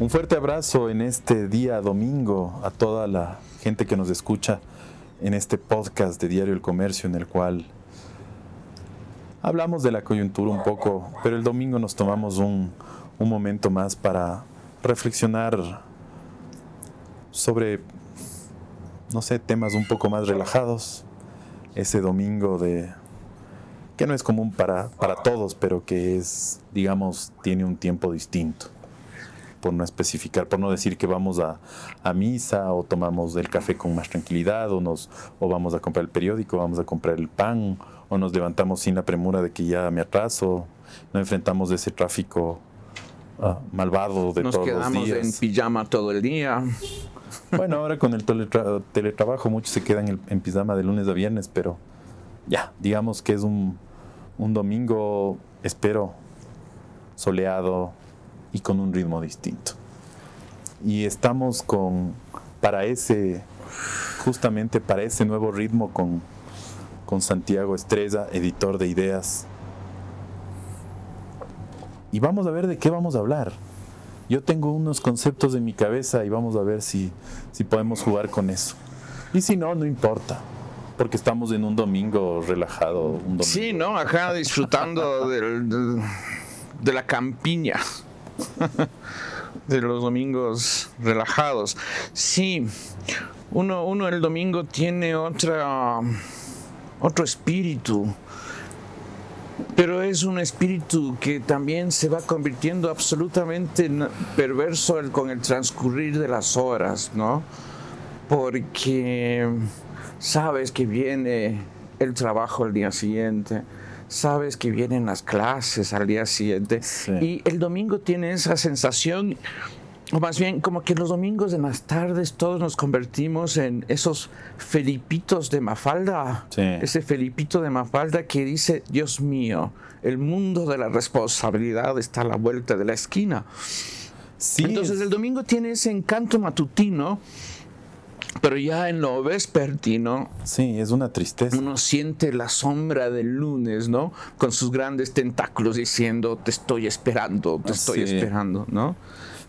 Un fuerte abrazo en este día domingo a toda la gente que nos escucha en este podcast de Diario El Comercio en el cual hablamos de la coyuntura un poco, pero el domingo nos tomamos un, un momento más para reflexionar sobre, no sé, temas un poco más relajados. Ese domingo de que no es común para, para todos, pero que es, digamos, tiene un tiempo distinto por no especificar, por no decir que vamos a, a, misa o tomamos el café con más tranquilidad o, nos, o vamos a comprar el periódico, vamos a comprar el pan o nos levantamos sin la premura de que ya me atraso, no enfrentamos ese tráfico uh, malvado de nos todos los quedamos días. en pijama todo el día. Bueno, ahora con el teletra- teletrabajo muchos se quedan en, en pijama de lunes a viernes, pero ya, digamos que es un, un domingo, espero, soleado y con un ritmo distinto. Y estamos con, para ese, justamente para ese nuevo ritmo con, con Santiago Estrella, editor de ideas. Y vamos a ver de qué vamos a hablar. Yo tengo unos conceptos en mi cabeza y vamos a ver si, si podemos jugar con eso. Y si no, no importa, porque estamos en un domingo relajado. Un domingo. Sí, ¿no? Acá disfrutando del- del- de la campiña. de los domingos relajados. Sí, uno, el domingo tiene otra, otro espíritu. Pero es un espíritu que también se va convirtiendo absolutamente en perverso con el transcurrir de las horas, ¿no? Porque sabes que viene el trabajo el día siguiente, sabes que vienen las clases al día siguiente Sí. y el domingo tiene esa sensación, o más bien como que los domingos en las tardes todos nos convertimos en esos Felipitos de Mafalda, Sí. ese Felipito de Mafalda que dice, Dios mío, el mundo de la responsabilidad está a la vuelta de la esquina. Sí, Entonces es- el domingo tiene ese encanto matutino, pero ya en lo vespertino sí, es una tristeza. uno siente la sombra del lunes, ¿no? Con sus grandes tentáculos diciendo, te estoy esperando, te estoy Sí. esperando, ¿no?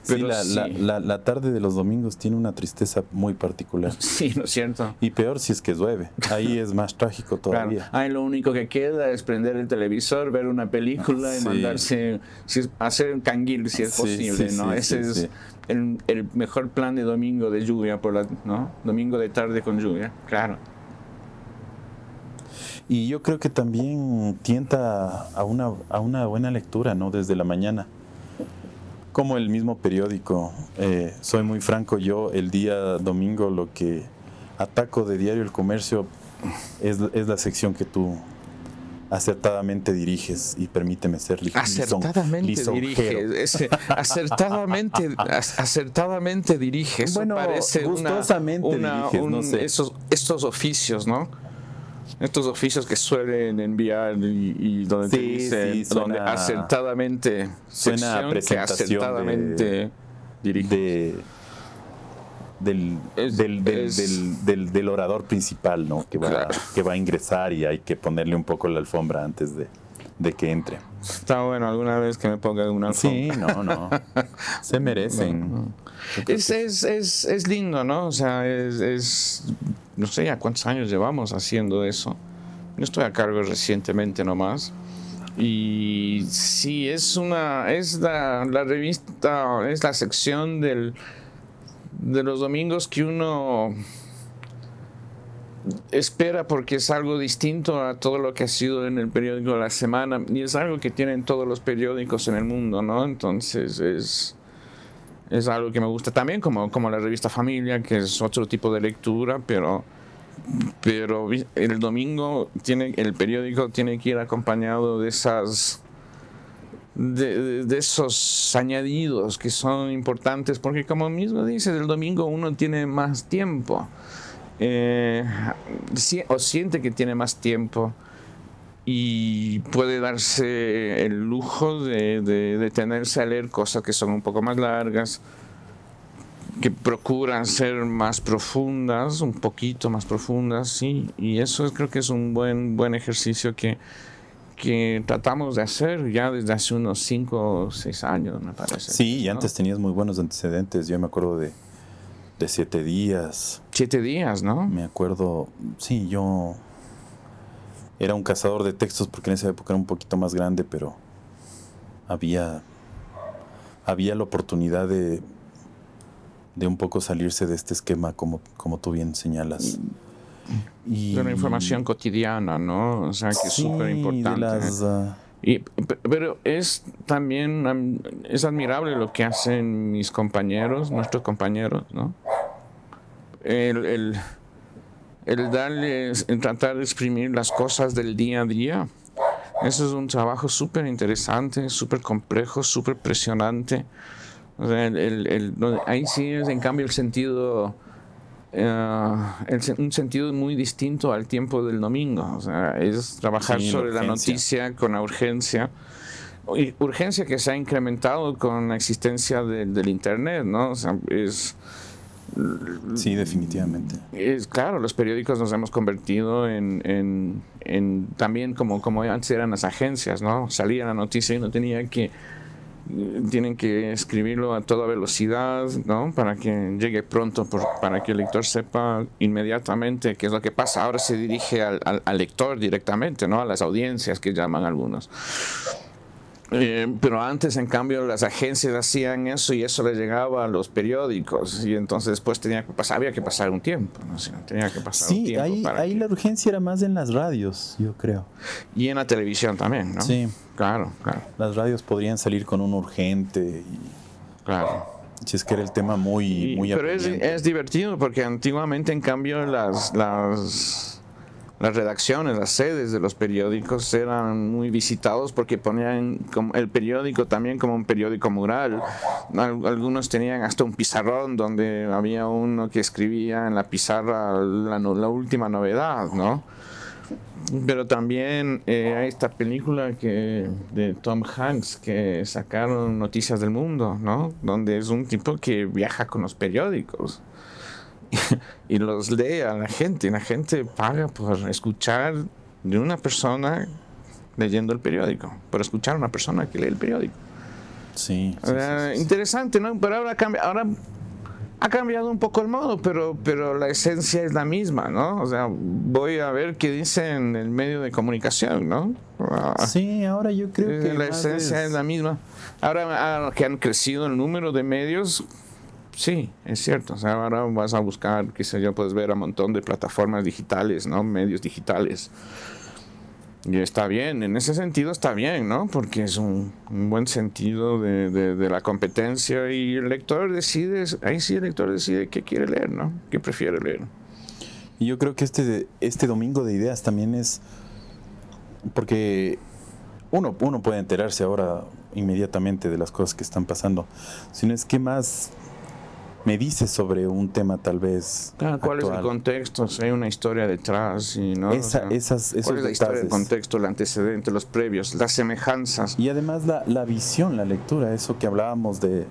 Pero la, la- sí. la- la tarde de los domingos tiene una tristeza muy particular. Sí, ¿no es cierto? Y peor si es que llueve. Ahí es más trágico Claro. todavía. Ahí lo único que queda es prender el televisor, ver una película y Sí. mandarse, si es- hacer un canguil si es posible, ¿no? Ese es. El, el mejor plan de domingo de lluvia, por la, ¿no? Domingo de tarde con lluvia, claro. Y yo creo que también tienta a una, a una buena lectura, ¿no? Desde la mañana. Como el mismo periódico. Eh, soy muy franco, yo el día domingo lo que ataco de Diario El Comercio es, es la sección que tú acertadamente diriges y permíteme ser li- lison- Acertadamente lisonjero. dirige, ese- acertadamente, ac- acertadamente dirige. Eso Bueno, parece una- gustosamente una- diriges, un- no sé. esos, estos oficios, ¿no? Estos oficios que suelen enviar y, y donde te Sí, dicen, sí, suena- donde acertadamente, suena que presentación de- acertadamente dirige. de del, Es- del, del, es- del- del- orador principal, ¿no? Que va, Claro. que va a ingresar y hay que ponerle un poco la alfombra antes de, de que entre. Está bueno alguna vez que me pongan una Sí, alfombra. no, no. Se merecen. Creo Es, que- es, es, es lindo, ¿no? O sea, es- No sé ya cuántos años llevamos haciendo eso. Yo estoy a cargo recientemente nomás. Y sí, es una. Es la, la revista. Es la sección del, de los domingos que uno espera porque es algo distinto a todo lo que ha sido en el periódico de la semana y es algo que tienen todos los periódicos en el mundo, ¿no? Entonces es, es algo que me gusta también, como, como la revista Familia, que es otro tipo de lectura, pero, pero el domingo tiene, el periódico tiene que ir acompañado de esas... De, de- de esos añadidos que son importantes porque como mismo dices el domingo uno tiene más tiempo. Eh, o siente que tiene más tiempo y puede darse el lujo de, de detenerse a leer cosas que son un poco más largas, que procuran ser más profundas, un poquito más profundas, sí, y eso creo que es un buen, buen ejercicio que, que tratamos de hacer ya desde hace unos 5 o 6 años, me parece. Sí, y antes tenías muy buenos antecedentes. Yo me acuerdo de, de Siete Días. Siete Días, ¿no? Me acuerdo, sí, yo era un cazador de textos porque en esa época era un poquito más grande, pero había, había la oportunidad de, de un poco salirse de este esquema, como, como tú bien señalas. Y, de una información cotidiana, ¿no? O sea, que es súper importante. Ah, y, pero es también es admirable lo que hacen mis compañeros, nuestros compañeros, ¿no? El, el, el darles, el tratar de exprimir las cosas del día a día. Eso es un trabajo súper interesante, súper complejo, súper presionante. O sea, el, el, ahí sí es en cambio el sentido eh, un sentido muy distinto al tiempo del domingo. O sea, es trabajar sobre la noticia con la urgencia. urgencia que se ha incrementado con la existencia del Internet, ¿no? O sea, es... Sí, definitivamente. Es claro, los periódicos nos hemos convertido en, en, en también como, como antes eran las agencias, ¿no? Salía la noticia y no tenía que tienen que escribirlo a toda velocidad, ¿no? Para que llegue pronto, para que el lector sepa inmediatamente qué es lo que pasa. Ahora se dirige al, al lector directamente, ¿no? A las audiencias que llaman algunos. Eh, pero antes, en cambio, las agencias hacían eso y eso le llegaba a los periódicos y entonces después tenía que pasar, había que pasar un tiempo, ¿no? tenía que pasar un tiempo. ahí, ahí la urgencia era más en las radios, yo creo. Y en la televisión también, ¿no? Sí. Claro, claro. Las radios podrían salir con un urgente y... Claro. Si es que era el tema muy... muy pero es, es, divertido porque antiguamente, en cambio, las... las las redacciones, las sedes de los periódicos eran muy visitados porque ponían el periódico también como un periódico mural. Algunos tenían hasta un pizarrón donde había uno que escribía en la pizarra la, última novedad, ¿no? Pero también eh, hay esta película que de Tom Hanks que sacaron Noticias del Mundo, ¿no? Donde es un tipo que viaja con los periódicos y los lee a la gente. Y la gente paga por escuchar de una persona leyendo el periódico, por escuchar a una persona que lee el periódico. Sí. interesante, ¿no? Pero ahora cambia, ahora ha cambiado un poco el modo, pero, pero la esencia es la misma, ¿no? O sea, voy a ver qué dice en el medio de comunicación, ¿no? Ah, sí, ahora yo creo eh, que la esencia es... la misma. Ahora que han crecido el número de medios, Sí, es cierto. O sea, ahora vas a buscar, qué sé yo, puedes ver a un montón de plataformas digitales, ¿no? Medios digitales. Y está bien, en ese sentido está bien, ¿no? Porque es un, buen sentido de, la competencia y el lector decide, ahí sí el lector decide qué quiere leer, ¿no? ¿Qué prefiere leer? Y yo creo que este, este domingo de ideas también es, porque uno, uno puede enterarse ahora inmediatamente de las cosas que están pasando, sino es que más me dices sobre un tema tal vez. ¿Cuál es el contexto? Si hay una historia detrás. Y, ¿no? Esa, esas, ¿Cuál es la historia, el contexto, el antecedente, los previos, las semejanzas? Y además la, la visión, la lectura, eso que hablábamos de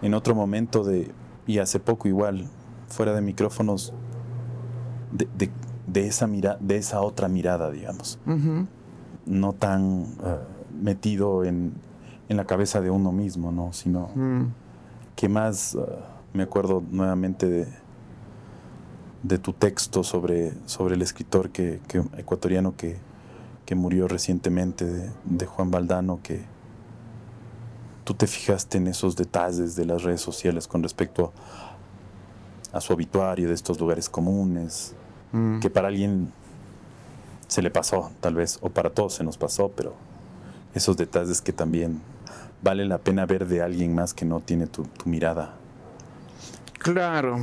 en otro momento de, y hace poco igual, fuera de micrófonos, de, de, de esa, mira, de esa otra mirada, digamos. No tan eh, metido en, en, la cabeza de uno mismo, ¿no? Sino... Mm ¿Qué más uh, me acuerdo nuevamente de, de tu texto sobre, sobre el escritor que, ecuatoriano que, que, murió recientemente, de, Juan Valdano, que tú te fijaste en esos detalles de las redes sociales con respecto a, su obituario, de estos lugares comunes, mm. que para alguien se le pasó, tal vez, o para todos se nos pasó, pero esos detalles que también vale la pena ver de alguien más que no tiene tu, mirada. Claro.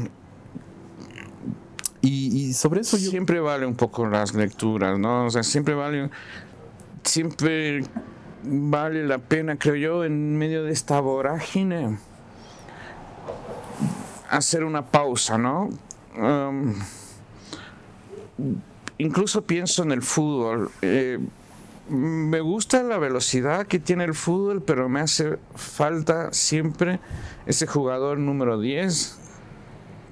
Y, sobre eso yo... Siempre vale un poco las lecturas, ¿no? O sea, siempre vale... Siempre vale la pena, creo yo, en medio de esta vorágine, hacer una pausa, ¿no? Um, incluso pienso en el fútbol. Eh, me gusta la velocidad que tiene el fútbol, pero me hace falta siempre ese jugador número 10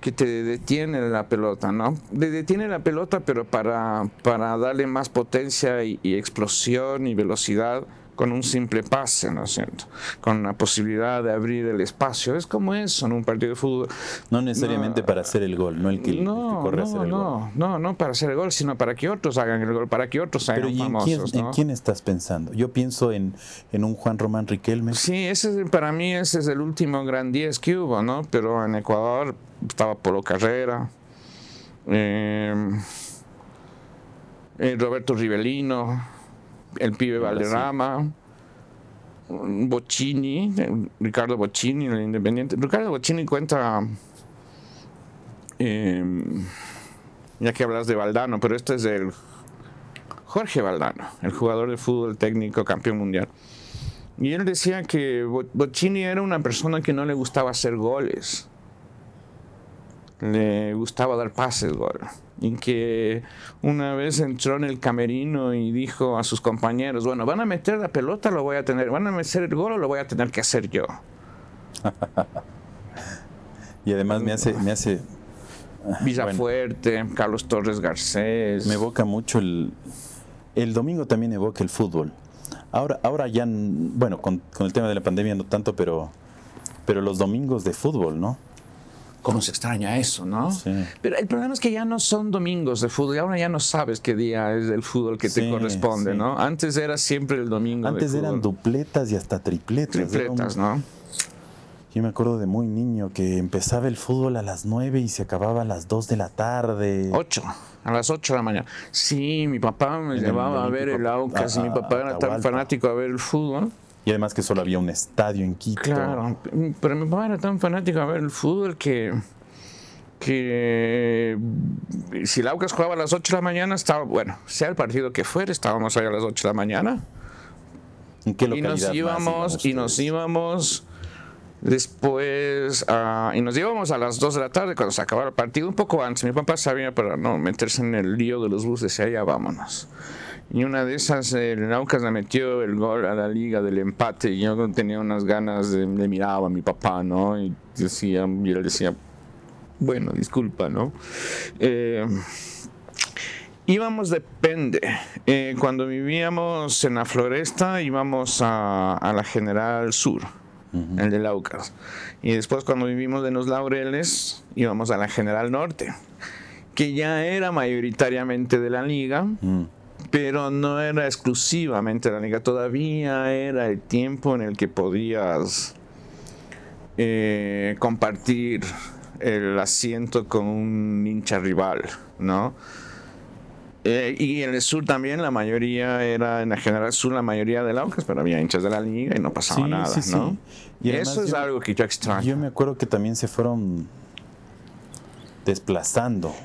que te detiene la pelota, ¿no? Te detiene la pelota, pero para, para darle más potencia y explosión y velocidad con un simple pase, ¿no es cierto? Con la posibilidad de abrir el espacio. Es como eso en un partido de fútbol. No necesariamente para hacer el gol, no el que, no, corre a hacer el no, gol. No, no para hacer el gol, sino para que otros hagan el gol, para que otros hagan Pero famosos. En quién, ¿en quién estás pensando? Yo pienso en, en un Juan Román Riquelme. Sí, ese es, para mí ese es el último gran 10 que hubo, ¿no? Pero en Ecuador estaba Polo Carrera, eh, eh, Roberto Rivelino el pibe Valderrama, Bocini, Ricardo Bocini, el Independiente. Ricardo Bocini cuenta, em, ya que hablas de Valdano, pero este es el Jorge Valdano, el jugador de fútbol técnico campeón mundial. Y él decía que Bocini era una persona que no le gustaba hacer goles. Le gustaba dar pases, gol y que una vez entró en el camerino y dijo a sus compañeros, bueno, van a meter la pelota, lo voy a tener, van a meter el gol, o lo voy a tener que hacer yo. y además me hace, me hace Villafuerte, Carlos Torres Garcés. Me evoca mucho el, el domingo también evoca el fútbol. Ahora, ahora ya, bueno, con, con el tema de la pandemia no tanto, pero, pero los domingos de fútbol, ¿no? Cómo se extraña eso, ¿no? Sí. Pero el problema es que ya no son domingos de fútbol, ahora ya no sabes qué día es el fútbol que te corresponde, ¿no? Antes era siempre el domingo. Antes eran dupletas y hasta tripletas. Tripletas, ¿no? Yo me acuerdo de muy niño que empezaba el fútbol a las 9 y se acababa a las 2 de la tarde. 8, a las 8 de la mañana. Sí, mi papá me llevaba a ver el Aucas y mi papá era tan fanático a ver el fútbol. Y además que solo había un estadio en Quito. Claro, pero mi papá era tan fanático a ver el fútbol que, que si el Aucas jugaba a las 8 de la mañana, estaba, bueno, sea el partido que fuera, estábamos ahí a las 8 de la mañana. ¿En qué localidad y nos íbamos, y nos íbamos después, y nos íbamos a las 2 de la tarde cuando se acababa el partido, un poco antes. Mi papá sabía para no meterse en el lío de los buses, y allá vámonos. Y una de esas, el Aucas le metió el gol a la liga del empate. Y yo tenía unas ganas de, le miraba a mi papá, ¿no? Y decía, y él decía, bueno, disculpa, ¿no? Eh, íbamos depende. Eh, cuando vivíamos en la floresta, íbamos a, la General Sur, el de Aucas. Y después, cuando vivimos en los Laureles, íbamos a la General Norte, que ya era mayoritariamente de la liga. Mm pero no era exclusivamente la liga, todavía era el tiempo en el que podías eh, compartir el asiento con un hincha rival, ¿no? Eh, y en el sur también la mayoría era, en la general sur la mayoría de Aucas, pero había hinchas de la liga y no pasaba nada, ¿no? Y eso es algo que yo extraño. Yo me acuerdo que también se fueron desplazando.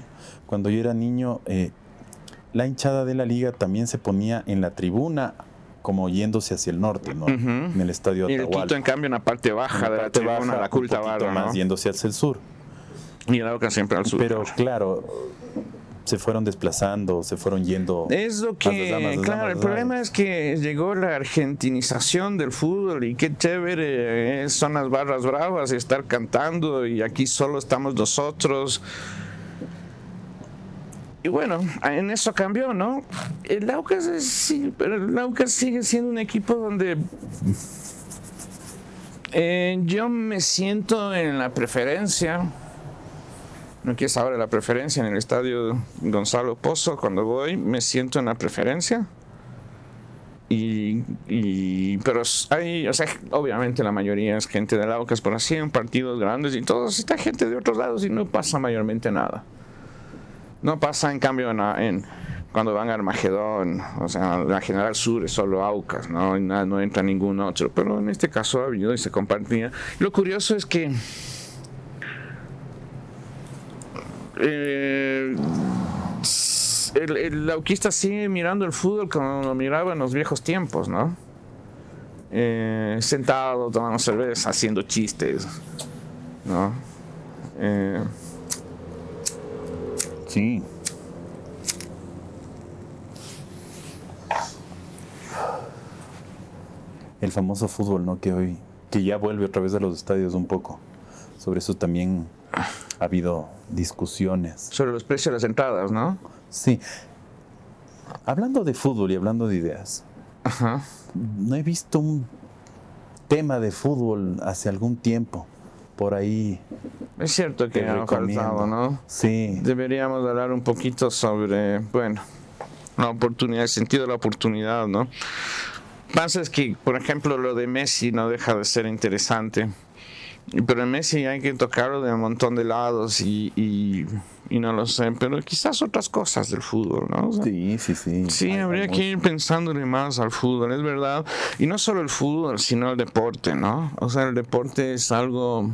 Cuando yo era niño, eh, la hinchada de la liga también se ponía en la tribuna como yéndose hacia el norte, ¿no? En el estadio Y el Quito, en cambio, en la parte baja de la tribuna, la culta barra, más yéndose hacia el sur. Y el Aucas siempre al sur. Pero claro, se fueron desplazando, se fueron yendo. Es lo que, claro, el problema es que llegó la argentinización del fútbol y qué chévere son las barras bravas y estar cantando y aquí solo estamos nosotros. Y bueno, en eso cambió, ¿no? El Aucas, sí, pero el Aucas sigue siendo un equipo donde eh, yo me siento en la preferencia. No quieres saber la preferencia en el estadio Gonzalo Pozo. Cuando voy, me siento en la preferencia. Y, pero hay, obviamente la mayoría es gente del Aucas, pero así en partidos grandes y todos está gente de otros lados y no pasa mayormente nada. No pasa en cambio en, cuando van a Armagedón, o sea, la General Sur es solo Aucas, ¿no? no entra ningún otro, pero en este caso ha habido y se compartía. Lo curioso es que eh, el, el, sigue mirando el fútbol como lo miraba en los viejos tiempos, ¿no? Eh, sentado, tomando cerveza, haciendo chistes, ¿no? Eh, Sí. El famoso fútbol, ¿no? Que hoy, que ya vuelve otra vez a los estadios un poco. Sobre eso también ha habido discusiones. Sobre los precios de las entradas, ¿no? Sí. Hablando de fútbol y hablando de ideas, Ajá. no he visto un tema de fútbol hace algún tiempo. Por ahí Es cierto que ha faltado, ¿no? Sí. Deberíamos hablar un poquito sobre, bueno, la oportunidad, el sentido de la oportunidad, ¿no? Pasa es que, por ejemplo, lo de Messi no deja de ser interesante. Pero en Messi hay que tocarlo de un montón de lados y, y, y no lo sé, pero quizás otras cosas del fútbol, ¿no? O sea, Sí, sí, sí. Sí, Hay- habría hay que ir pensándole más al fútbol, es verdad. Y no solo el fútbol, sino el deporte, ¿no? O sea, el deporte es algo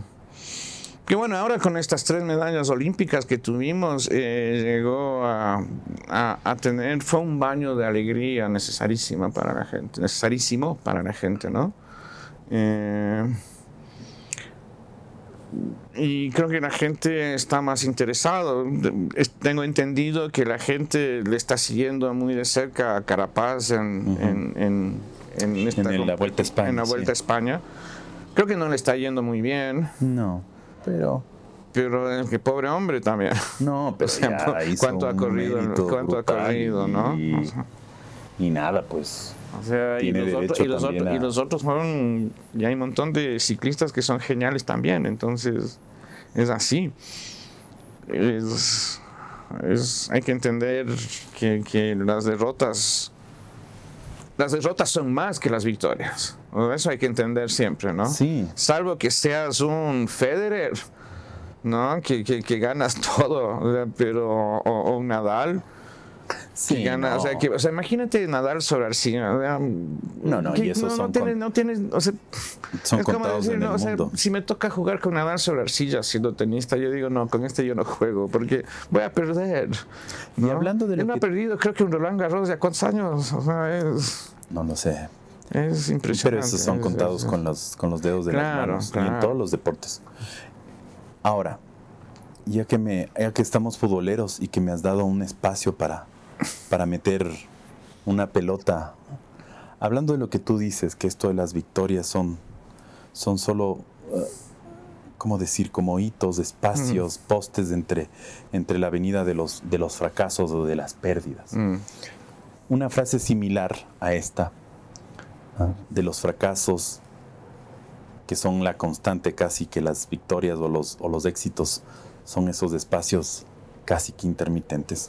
que, bueno, ahora con estas tres medallas olímpicas que tuvimos, eh, llegó a, a- a tener, fue un baño de alegría necesarísima para la gente, necesarísimo para la gente, ¿no? Eh, y creo que la gente está más interesado. Es- Tengo entendido que la gente le está siguiendo muy de cerca a Carapaz en, en, en, en esta En la Vuelta a España, en la sí. Vuelta a España. Creo que no le está yendo muy bien, No, pero pero es que pobre hombre también. no, pero O sea, ya hizo ¿cuánto ha un corrido? mérito ¿Cuánto ha corrido, no? Y, O sea, y nada, pues. O sea, y los, derecho y, los también otros, y a- los otros fueron, y hay un montón de ciclistas que son geniales también, entonces es así. Es, es- hay que entender que, que las derrotas, las derrotas son más que las victorias. Eso hay que entender siempre, ¿no? Sí. Salvo que seas un Federer, ¿no? Que, que, que ganas todo, pero, o, o un Nadal Sí, que gana, o sea, no. que, o sea, imagínate Nadal sobre arcilla. o sea, No, no, que y esos no, son no tienes, con- no tienes, o sea, Son es como decir, en no, el o sea, mundo. si me toca jugar con Nadal sobre arcilla siendo tenista, yo digo, no, con este yo no juego, porque voy a perder. ¿no? hablando de lo Él no que- ha perdido, creo que un Roland Garros ya cuántos años, o sea, es, No lo sé. Es impresionante. Pero esos son contados con los, con los dedos de Claro, las manos. Y en todos los deportes. Ahora, ya que, me, ya que estamos futboleros y que me has dado un espacio para, para meter una pelota, hablando de lo que tú dices, que esto de las victorias son, son solo, eh, ¿cómo decir? Como hitos, espacios, postes entre, entre la avenida de los, de los fracasos o de las pérdidas Mm, una frase similar a esta. De los fracasos que son la constante casi que las victorias o los, o los éxitos son esos espacios casi que intermitentes.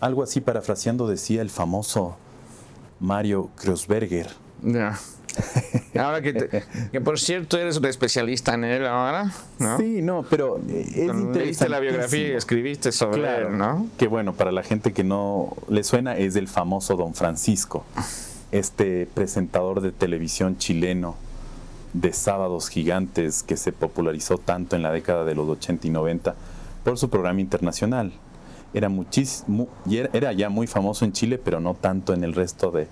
Algo así parafraseando decía el famoso Mario Kreuzberger. ya. Ahora que, te- que por cierto eres un especialista en él ahora, ¿no? Sí, no, pero eh, es Leíste la biografía y escribiste sobre Claro, él, ¿no? Que bueno, para la gente que no le suena, es el famoso Don Francisco, este presentador de televisión chileno de sábados gigantes que se popularizó tanto en la década de los 80 y 90 por su programa internacional. Era, muchísimo, y era, ya muy famoso en Chile, pero no tanto en el resto de,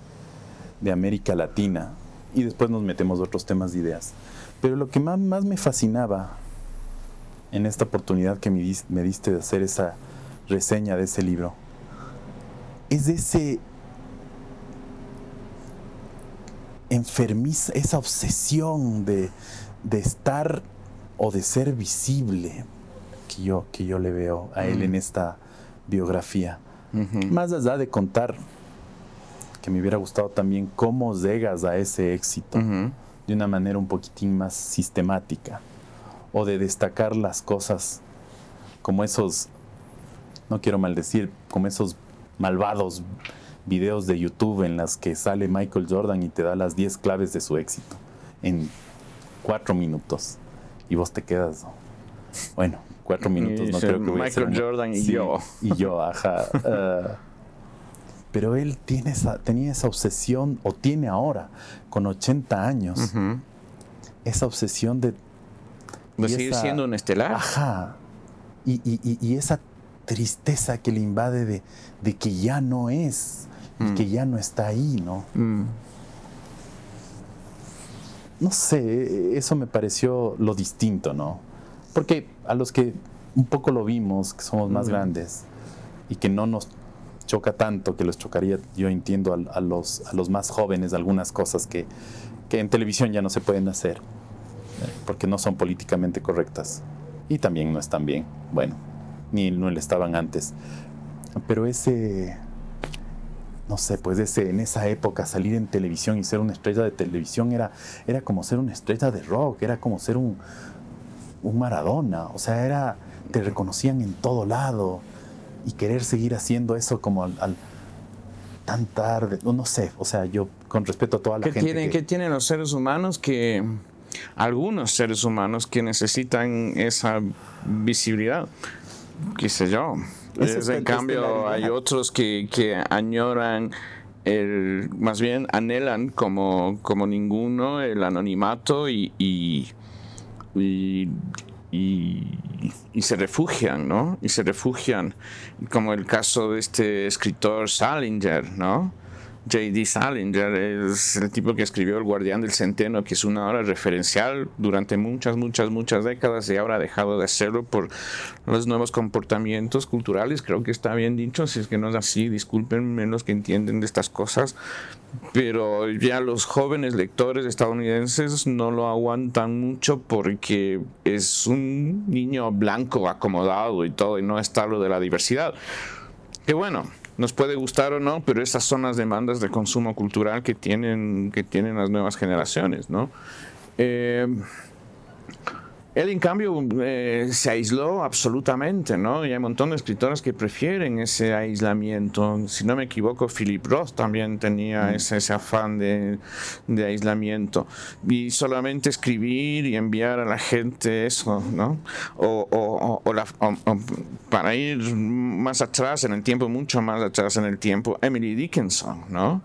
de América Latina. Y después nos metemos a otros temas de ideas. Pero lo que más, me fascinaba en esta oportunidad que me, me diste de hacer esa reseña de ese libro es ese enfermiza, esa obsesión de, de estar o de ser visible que yo, que yo le veo a él en esta biografía. Más allá de contar, que me hubiera gustado también cómo llegas a ese éxito de una manera un poquitín más sistemática o de destacar las cosas como esos, no quiero maldecir, como esos malvados videos de YouTube en las que sale Michael Jordan y te da las 10 claves de su éxito en cuatro minutos y vos te quedas, ¿no? bueno, cuatro minutos, no creo que voy a Michael Jordan y Sí, yo. Y yo, ajá. ah, pero él tiene esa, tenía esa obsesión, o tiene ahora, con 80 años, esa obsesión de... De seguir esa- siendo un estelar. Ajá. Y, y- y- y esa tristeza que le invade de, de que ya no es, y Mm. que ya no está ahí, ¿no? Mm. No sé, eso me pareció lo distinto, ¿no? Porque a los que un poco lo vimos, que somos más Mm. grandes, y que no nos choca tanto, que les chocaría, yo entiendo, a, a los, a los más jóvenes algunas cosas que, que en televisión ya no se pueden hacer, porque no son políticamente correctas. y también no están bien. Bueno, ni no le estaban antes. Pero ese, no sé, pues ese, en esa época salir en televisión y ser una estrella de televisión era, era como ser una estrella de rock, era como ser un, un Maradona, o sea, era, te reconocían en todo lado y querer seguir haciendo eso como al, tan tarde, no, no, sé, o sea, yo con respeto a toda la ¿Qué gente. Tienen, que, ¿Qué tienen los seres humanos que, algunos seres humanos que necesitan esa visibilidad? qué sé yo. Es, en cambio, hay otros que, que añoran el, más bien anhelan como, como ninguno el anonimato y, y, y, y, se refugian, ¿no? Y se refugian, como el caso de este escritor Salinger, ¿no? J.D. Salinger es el tipo que escribió El Guardián del Centeno, que es una obra referencial durante muchas, muchas, muchas décadas y ahora ha dejado de hacerlo por los nuevos comportamientos culturales. Creo que está bien dicho, si es que no es así, discúlpenme los que entienden de estas cosas, pero ya los jóvenes lectores estadounidenses no lo aguantan mucho porque es un niño blanco acomodado y todo, y no está lo de la diversidad. Que bueno, nos puede gustar o no, pero esas son las demandas de consumo cultural que tienen, que tienen las nuevas generaciones, ¿no? Eh, él, en cambio, eh, se aisló absolutamente, ¿no? Y hay un montón de escritores que prefieren ese aislamiento. Si no me equivoco, Philip Roth también tenía mm. ese, ese, afán de, de, aislamiento. Y solamente escribir y enviar a la gente eso, ¿no? O, o, o, la, o, para ir más atrás en el tiempo, mucho más atrás en el tiempo, Emily Dickinson, ¿no?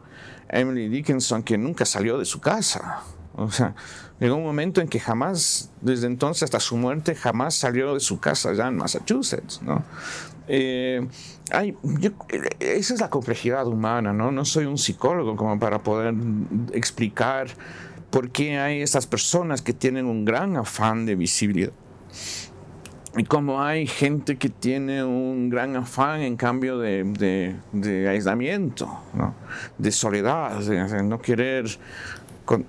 Emily Dickinson que nunca salió de su casa. O sea, llegó un momento en que jamás, desde entonces hasta su muerte, jamás salió de su casa allá en Massachusetts, ¿no? Eh, yo, esa es la complejidad humana, ¿no? No soy un psicólogo como para poder explicar por qué hay estas personas que tienen un gran afán de visibilidad. Y como hay gente que tiene un gran afán en cambio de, de, de aislamiento, ¿no? de soledad, de no querer con,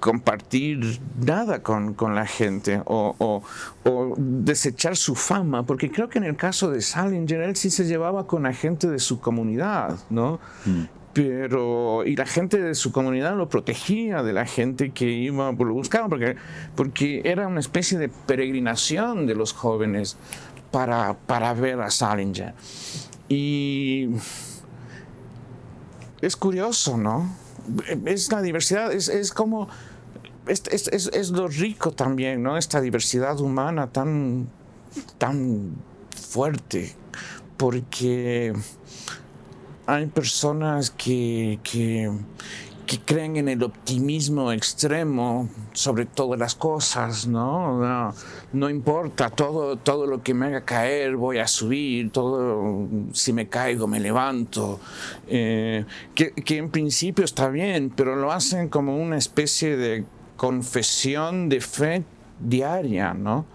compartir nada con, con la gente o, o, o, desechar su fama, porque creo que en el caso de Salinger él sí se llevaba con la gente de su comunidad, ¿no? Mm. Pero, y la gente de su comunidad lo protegía de la gente que iba, lo buscaba, porque, porque era una especie de peregrinación de los jóvenes para, para ver a Salinger. Y es curioso, ¿no? Es la diversidad, es, es como, es, es, es, lo rico también, ¿no? Esta diversidad humana tan, tan fuerte, porque hay personas que, que que creen en el optimismo extremo sobre todas las cosas, ¿no? No, no importa, todo, todo lo que me haga caer voy a subir, todo, si me caigo me levanto, eh, que, que, en principio está bien, pero lo hacen como una especie de confesión de fe diaria, ¿no?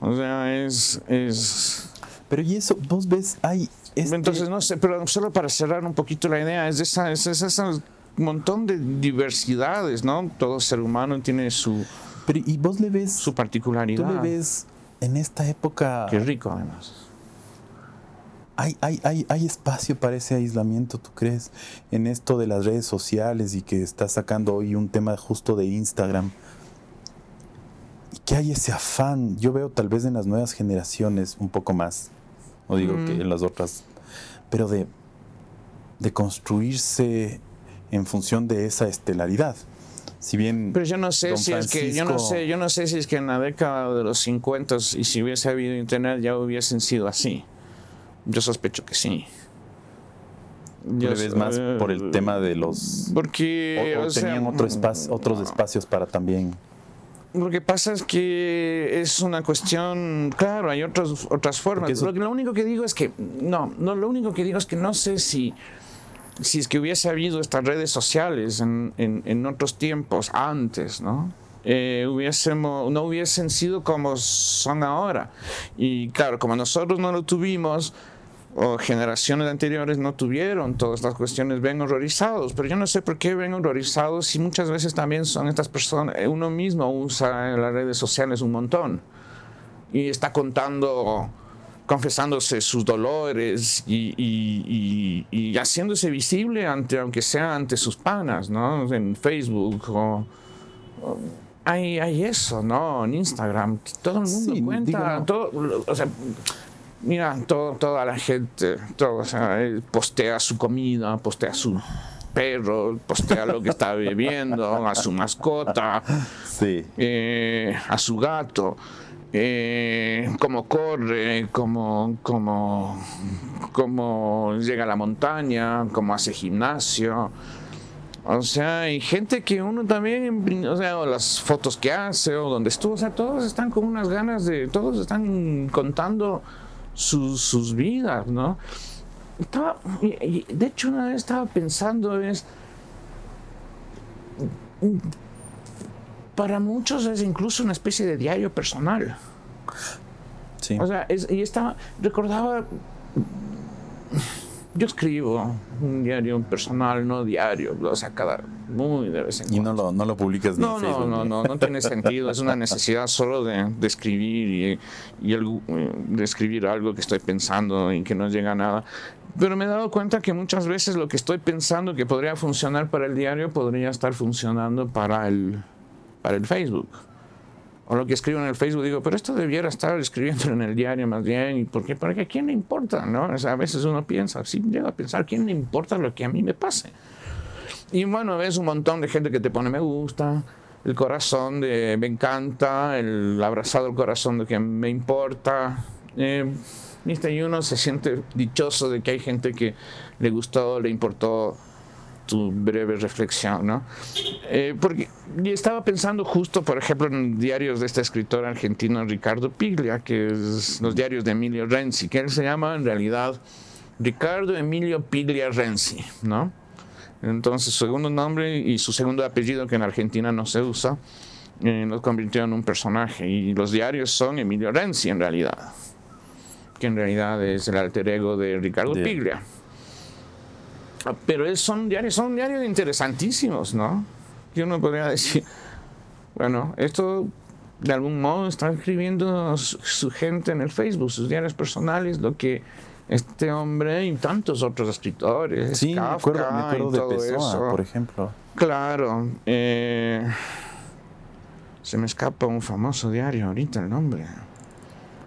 O sea, es... es... Pero y eso, vos ves, hay... Este... Entonces, no sé, pero solo para cerrar un poquito la idea, es esa, es esa montón de diversidades, ¿no? Todo ser humano tiene su. Pero, ¿y vos le ves. Su particularidad. Tú le ves en esta época. Qué rico, además. Hay, hay, hay, hay espacio para ese aislamiento, ¿tú crees? En esto de las redes sociales y que está sacando hoy un tema justo de Instagram. Y que hay ese afán. Yo veo tal vez en las nuevas generaciones un poco más. No digo mm. que en las otras. Pero de, de construirse en función de esa estelaridad. Si bien Pero yo no sé si es que yo no sé, yo no sé si es que en la década de los 50 y si hubiese habido internet ya hubiesen sido así. Yo sospecho que sí. Yo ves más por el tema de los porque o, o tenían otro espacio, otros espacios para también lo que pasa es que es una cuestión, claro, hay otras otras formas. Eso... Lo, lo, único que digo es que no, no, lo único que digo es que no sé si si es que hubiese habido estas redes sociales en, en, en otros tiempos, antes, ¿no? Eh, hubiésemos, no hubiesen sido como son ahora. Y claro, como nosotros no lo tuvimos, o generaciones anteriores no tuvieron todas las cuestiones, ven horrorizados, pero yo no sé por qué ven horrorizados si muchas veces también son estas personas, uno mismo usa las redes sociales un montón y está contando, confesándose sus dolores y, y, haciéndose visible ante, aunque sea ante sus panas, ¿no? En Facebook o, hay, hay, eso, ¿no? En Instagram, todo el mundo cuenta, todo, o sea, mira, todo, toda la gente, todo, o sea, postea su comida, postea su perro, postea lo que está bebiendo, a su mascota, sí. Eh, a su gato. Eh, cómo corre, cómo, cómo, cómo llega a la montaña, cómo hace gimnasio. O sea, hay gente que uno también, o sea, las fotos que hace o donde estuvo, o sea, todos están con unas ganas de, todos están contando sus, sus vidas, ¿no? Estaba, de hecho, una vez estaba pensando, es, para muchos es incluso una especie de diario personal. Sí. O sea, y estaba, recordaba, yo escribo un diario personal, no diario, o sea, cada muy de vez en cuando. Y no lo, no lo publicas no, en Facebook. No, no, no, no tiene sentido, es una necesidad solo de, de escribir y, y de escribir algo que estoy pensando y que no llega a nada. Pero me he dado cuenta que muchas veces lo que estoy pensando que podría funcionar para el diario podría estar funcionando para el, para el Facebook. O lo que escribo en el Facebook, digo, pero esto debiera estar escribiendo en el diario más bien. ¿Y por qué? Porque a quién le importa, ¿no? a veces uno piensa, sí, llega a pensar, ¿quién le importa lo que a mí me pase? Y bueno, ves un montón de gente que te pone me gusta, el corazón de me encanta, el abrazado el corazón de que me importa. Eh, y uno se siente dichoso de que hay gente que le gustó, le importó tu breve reflexión, ¿no? Eh, porque y estaba pensando justo, por ejemplo, en diarios de este escritor argentino Ricardo Piglia, que es los diarios de Emilio Renzi, que él se llama en realidad Ricardo Emilio Piglia Renzi, ¿no? Entonces, su segundo nombre y su segundo apellido, que en Argentina no se usa, eh, lo convirtió en un personaje. Y los diarios son Emilio Renzi, en realidad, que en realidad es el alter ego de Ricardo Piglia. Pero son diarios, son diarios interesantísimos, ¿no? Que uno podría decir, bueno, esto de algún modo está escribiendo su, gente en el Facebook, sus diarios personales, lo que este hombre y tantos otros escritores, sí, Kafka me acuerdo, de Pessoa, por ejemplo. Claro, eh, se me escapa un famoso diario ahorita el nombre.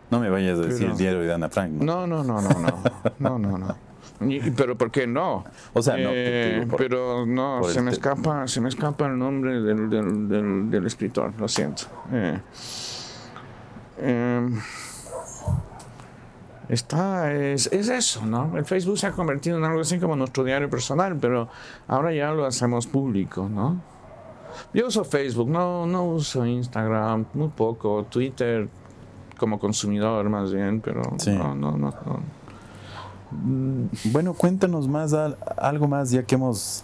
No me vayas a decir el diario de Ana Frank. ¿no? no, no, no, no, no, no, no pero ¿por qué no? O sea, no. Eh, pero no, se me escapa, se me escapa el nombre del, del, del, escritor. Lo siento. Eh, em, está, es, es, eso, ¿no? El Facebook se ha convertido en algo así como nuestro diario personal, pero ahora ya lo hacemos público, ¿no? Yo uso Facebook, no, no uso Instagram, muy poco, Twitter como consumidor más bien, pero no, no, no. Bueno, cuéntanos más, algo más, ya que hemos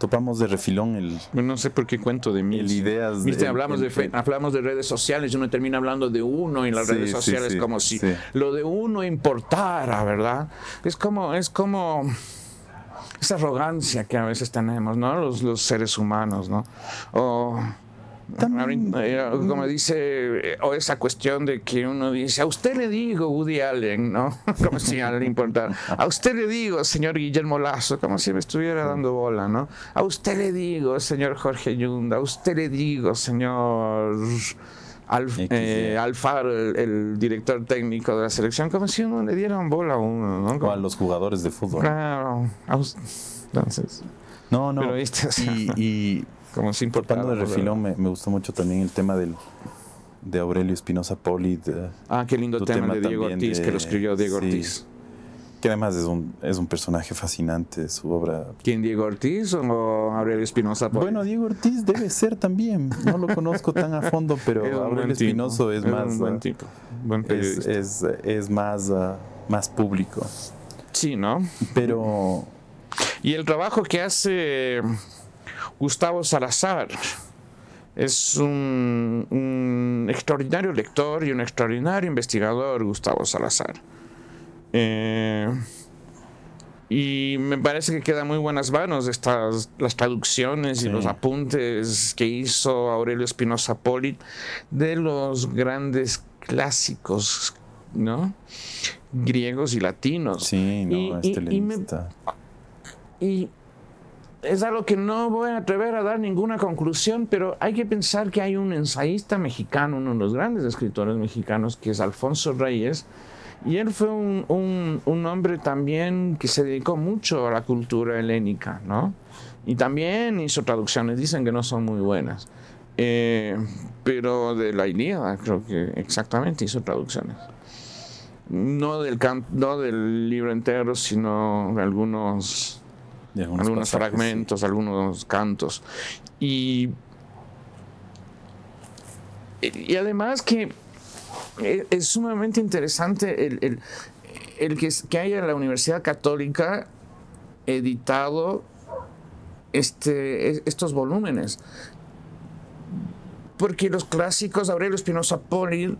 topamos de refilón el. no sé por qué cuento de mil ideas. Viste, hablamos, de, hablamos de redes sociales y uno termina hablando de uno en las redes sociales como si lo de uno importara, ¿verdad? Es como, es como esa arrogancia que a veces tenemos, ¿no? Los, los seres humanos, ¿no? O eh, como dice, eh, o esa cuestión de que uno dice, a usted le digo Woody Allen, ¿no? Como si a le importara. A usted le digo, señor Guillermo Lazo, como si me estuviera dando bola, ¿no? A usted le digo, señor Jorge Yunda, a usted le digo, señor eh, Alfaro, el, director técnico de la selección, como si uno le dieran bola a uno, ¿no? o a los jugadores de fútbol. Claro. Entonces. No, no. y como de refilón, me, gustó mucho también el tema del, de Aurelio Espinosa Poli. ah, qué lindo tema, de Diego Ortiz, que lo escribió Diego Ortiz. Que además es un, es un personaje fascinante, su obra. ¿Quién, Diego Ortiz o Aurelio Espinosa Poli? Bueno, Diego Ortiz debe ser también. No lo conozco tan a fondo, pero Aurelio Espinosa es, más. Un buen tipo, buen es, es, es, más, uh, más público. Sí, ¿no? Pero. Y el trabajo que hace Gustavo Salazar. Es un, extraordinario lector y un extraordinario investigador, Gustavo Salazar. Eh, y me parece que quedan muy buenas manos estas las traducciones y los apuntes que hizo Aurelio Espinosa Poli de los grandes clásicos, ¿no? Griegos y latinos. Sí, no, Y- este y- y me- helenista. Y es algo que no voy a atrever a dar ninguna conclusión, pero hay que pensar que hay un ensayista mexicano, uno de los grandes escritores mexicanos, que es Alfonso Reyes, y él fue un, un- un hombre también que se dedicó mucho a la cultura helénica, ¿no? Y también hizo traducciones, dicen que no son muy buenas, eh, pero de la Ilíada creo que exactamente hizo traducciones. No del, no del libro entero, sino de algunos algunos algunos pasajes, fragmentos, algunos cantos. Y, y además que e- es sumamente interesante el, el- el que, que haya en la Universidad Católica editado este, es- estos volúmenes. Porque los clásicos, Aurelio Espinosa Poli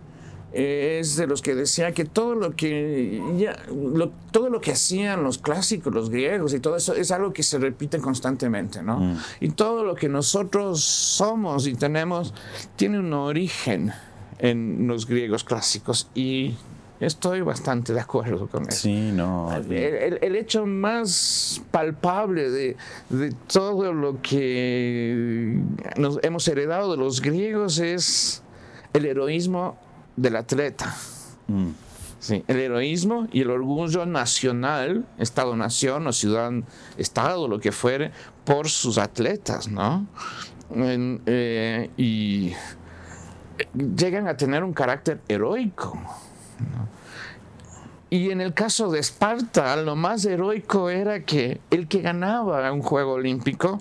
eh, es de los que decía que todo lo que ya- lo- todo lo que hacían los clásicos, los griegos y todo eso es algo que se repite constantemente, ¿no? Y todo lo que nosotros somos y tenemos tiene un origen en los griegos clásicos y estoy bastante de acuerdo con eso. Sí, no. El, el- el hecho más palpable de, de todo lo que nos hemos heredado de los griegos es el heroísmo del atleta. Mm, Sí, el heroísmo y el orgullo nacional, Estado-nación o ciudad-estado, lo que fuere, por sus atletas, ¿no? En- eh, y llegan a tener un carácter heroico. ¿no? Y en el caso de Esparta, lo más heroico era que el que ganaba un juego olímpico,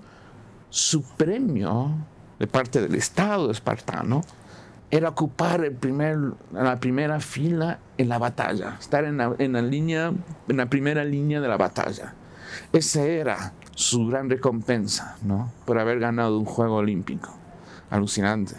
su premio de parte del Estado espartano era ocupar el primer, la primera fila en la batalla, estar en la, en la línea, en la primera línea de la batalla. Esa era su gran recompensa, ¿no? Por haber ganado un juego olímpico. Alucinante.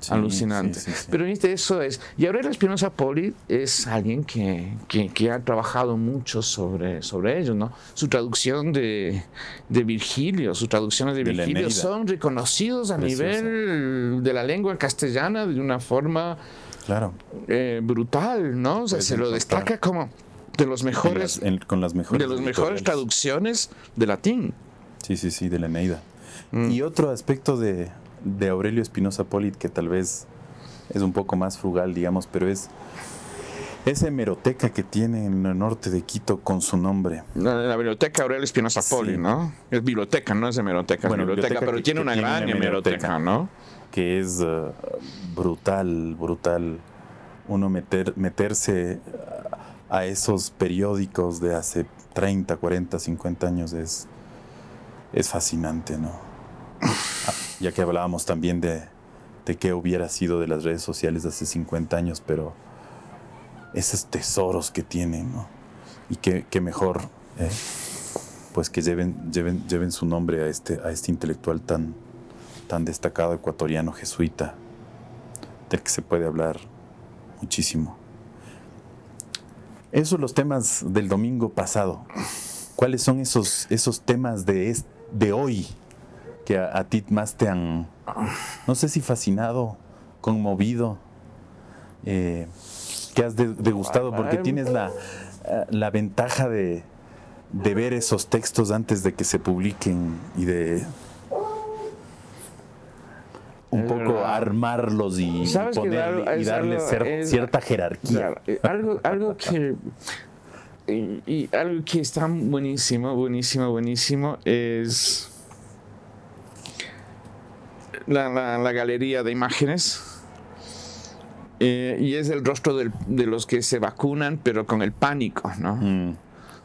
Sí, alucinante. sí, sí. Pero viste, eso es. Y Aurelio Espinosa Poli es alguien que, que- que ha trabajado mucho sobre, sobre ello, ¿no? Su traducción de, de Virgilio, sus traducciones de, De Virgilio son reconocidos a Preciosa. nivel de la lengua castellana de una forma claro. eh, brutal, ¿no? O sea, Puedes se lo destaca como de los En mejores, las- en- con las mejores. de los mejores traducciones de latín. Sí, sí, sí, de la Eneida. Mm. Y otro aspecto de, de Aurelio Espinosa Polit que tal vez es un poco más frugal, digamos, pero es esa hemeroteca que tiene en el norte de Quito con su nombre. La, la biblioteca Aurelio Espinosa Sí. Poli, ¿no? Es biblioteca, no es hemeroteca, Bueno, es biblioteca, biblioteca pero que- tiene que una tiene gran hemeroteca. ¿no? que es eh, brutal, brutal uno meter, meterse a esos periódicos de hace 30, 40, 50 años es, es fascinante, ¿no? Ya que hablábamos también de, de qué hubiera sido de las redes sociales de hace 50 años, pero esos tesoros que tienen, ¿no? Y qué, mejor, eh, pues que lleven, lleven, lleven su nombre a este, a este intelectual tan, tan destacado ecuatoriano jesuita, del que se puede hablar muchísimo. Esos los temas del domingo pasado. ¿Cuáles son esos, esos temas de, de hoy que a, a ti más te han, no sé si fascinado, conmovido, eh, que has de- degustado? Porque tienes la, eh, la ventaja de, de ver esos textos antes de que se publiquen y de un Es poco verdad. armarlos y, ¿Sabes dar- y darle algo- cer- es- cierta jerarquía. Claro, eh, algo, algo que. Y, y algo que está buenísimo, buenísimo, buenísimo es. La, la- la galería de imágenes. Eh, y es el rostro del- de los que se vacunan, pero con el pánico, ¿no? Mm,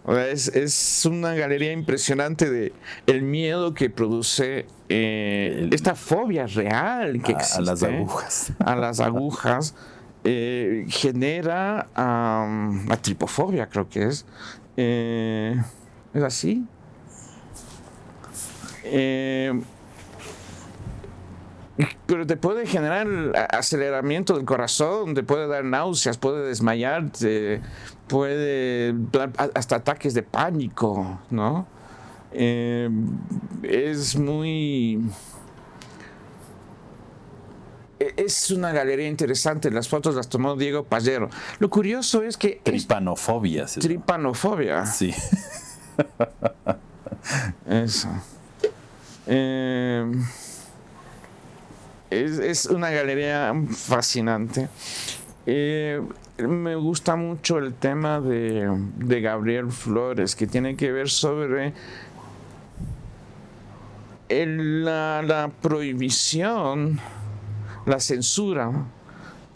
O sea, es, es una galería impresionante de el miedo que produce eh, esta fobia real que a- existe a las agujas. a las agujas eh, genera am, la tripofobia, creo que es. ¿Es así? Eh, pero te puede generar aceleramiento del corazón, te puede dar náuseas, puede desmayarte, puede dar hasta ataques de pánico, ¿no? Eh, es muy... e- es una galería interesante. Las fotos las tomó Diego Pallero. Lo curioso es que. Tripanofobia. Tripanofobia. Sí. Eso. Eh, es, una galería fascinante. Eh, me gusta mucho el tema de, Gabriel Flores, que tiene que ver sobre la, la, prohibición, la censura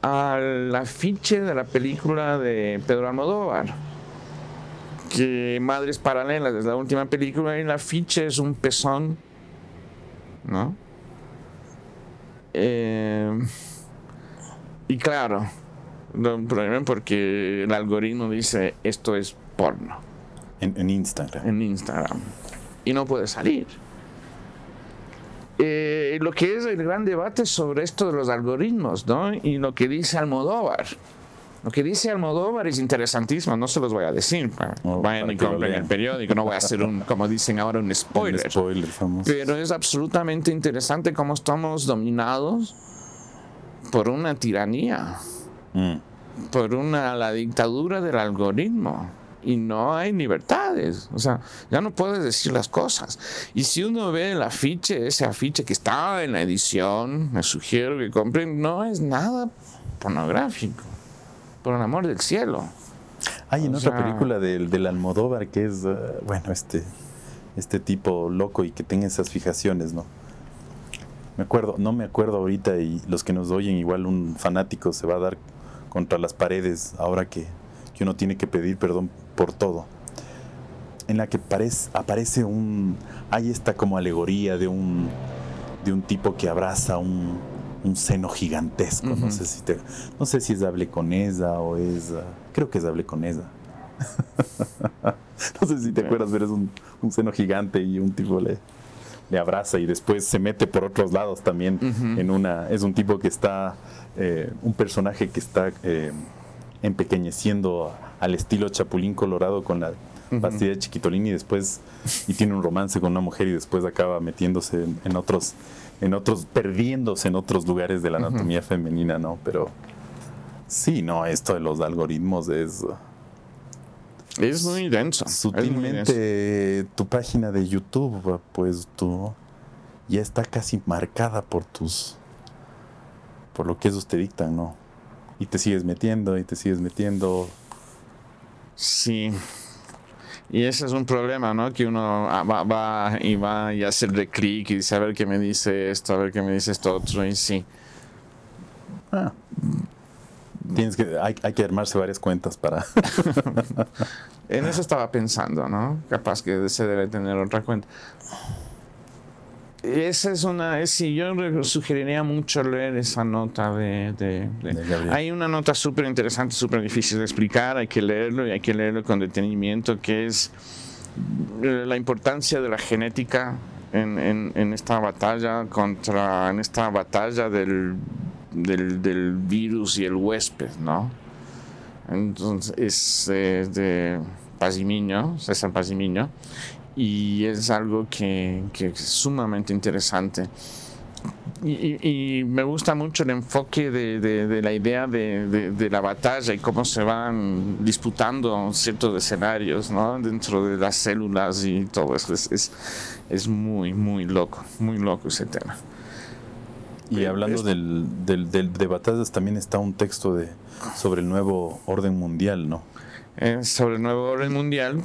al afiche de la película de Pedro Almodóvar que Madres Paralelas es la última película y el afiche es un pezón, ¿no? Eh, y claro, problema porque el algoritmo dice esto es porno. En, Instagram. En Instagram. Y no puede salir. Eh, lo que es el gran debate sobre esto de los algoritmos, ¿no? Y lo que dice Almodóvar. Lo que dice Almodóvar es interesantísimo, no se los voy a decir. Vayan y compren el periódico, no voy a hacer un, como dicen ahora, un spoiler. spoiler famoso. Pero es absolutamente interesante cómo estamos dominados por una tiranía, mm. por una la dictadura del algoritmo y no hay libertades. O sea, ya no puedes decir las cosas. Y si uno ve el afiche, ese afiche que está en la edición, me sugiero que compren, no es nada pornográfico por el amor del cielo. Hay en otra película del, del, Almodóvar que es, uh, bueno, este, este tipo loco y que tiene esas fijaciones, ¿no? Me acuerdo, no me acuerdo ahorita y los que nos oyen, igual un fanático se va a dar contra las paredes ahora que, que uno tiene que pedir perdón por todo. En la que parece, aparece un, hay esta como alegoría de un, de un tipo que abraza un, un seno gigantesco. no, sé si no sé si es hable con esa o es. Ah, creo que es hable con esa. no sé si te acuerdas, pero es un, seno gigante y un tipo le, le abraza y después se mete por otros lados también en una. Es un tipo que está. Eh, un personaje que está eh, empequeñeciendo al estilo Chapulín Colorado con la pastilla de Chiquitolín y después. y tiene un romance con una mujer y después acaba metiéndose en otros en otros, perdiéndose en otros lugares de la anatomía femenina, ¿no? Pero sí, no, esto de los algoritmos es... Es muy denso. Sutilmente tu página de YouTube, pues tú ya está casi marcada por tus... por lo que esos te dictan, ¿no? Y te sigues metiendo y te sigues metiendo. Sí. Y ese es un problema, ¿no? Que uno ah, va, y va y hace el clic y dice, a ver qué me dice esto, a ver qué me dice esto otro, y sí. Ah. Tienes que, hay, hay que armarse varias cuentas para... en eso estaba pensando, ¿no? Capaz que se debe tener otra cuenta. Esa es una, es, sí, yo sugeriría mucho leer esa nota de... hay una nota súper interesante, súper difícil de explicar, hay que leerlo y hay que leerlo con detenimiento, que es eh, la importancia de la genética en, en, en esta batalla contra, en esta batalla del, del, del, virus y el huésped, ¿no? Entonces, es eh, de Pazimiño, César Pazimiño, y es algo que, es sumamente interesante. Y, me gusta mucho el enfoque de, la idea de, la batalla y cómo se van disputando ciertos escenarios ¿no? dentro de las células y todo eso. Es, es, muy, muy loco, muy loco ese tema. Y hablando del, del, de batallas, también está un texto de, sobre el nuevo orden mundial, ¿no? Eh, sobre el nuevo orden mundial.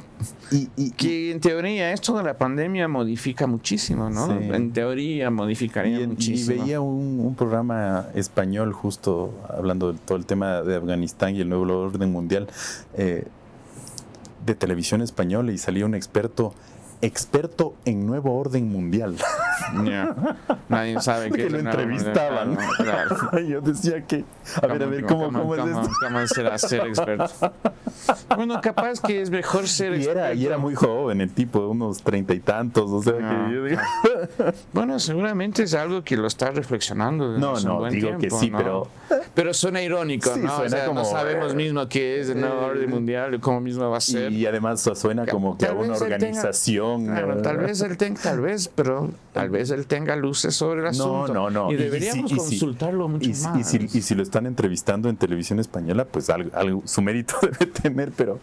Y, que en teoría esto de la pandemia modifica muchísimo, ¿no? En teoría modificaría muchísimo. Y veía un, programa español justo hablando de todo el tema de Afganistán y el nuevo orden mundial eh, de televisión española y salía un experto experto en nuevo orden mundial. Nadie sabe que lo entrevistaban. Yo decía que, a ver, a ver, ¿cómo, cómo, es esto? ¿Cómo será ser experto? Bueno, capaz que es mejor ser y experto. Era, y era muy joven el tipo, unos treinta y tantos, o sea que yo digo, Bueno, seguramente es algo que lo está reflexionando. No, no, digo que sí, pero. Pero suena irónico, ¿no? o sea, no sabemos mismo qué es el nuevo orden mundial, cómo mismo va a ser. Y además suena como que a una organización. claro, tal vez él tenga, tal vez, pero tal vez él tenga luces sobre el asunto. No, no, no. Y deberíamos consultarlo mucho más. Y si, lo están entrevistando en televisión española, pues algo, su mérito debe tener, pero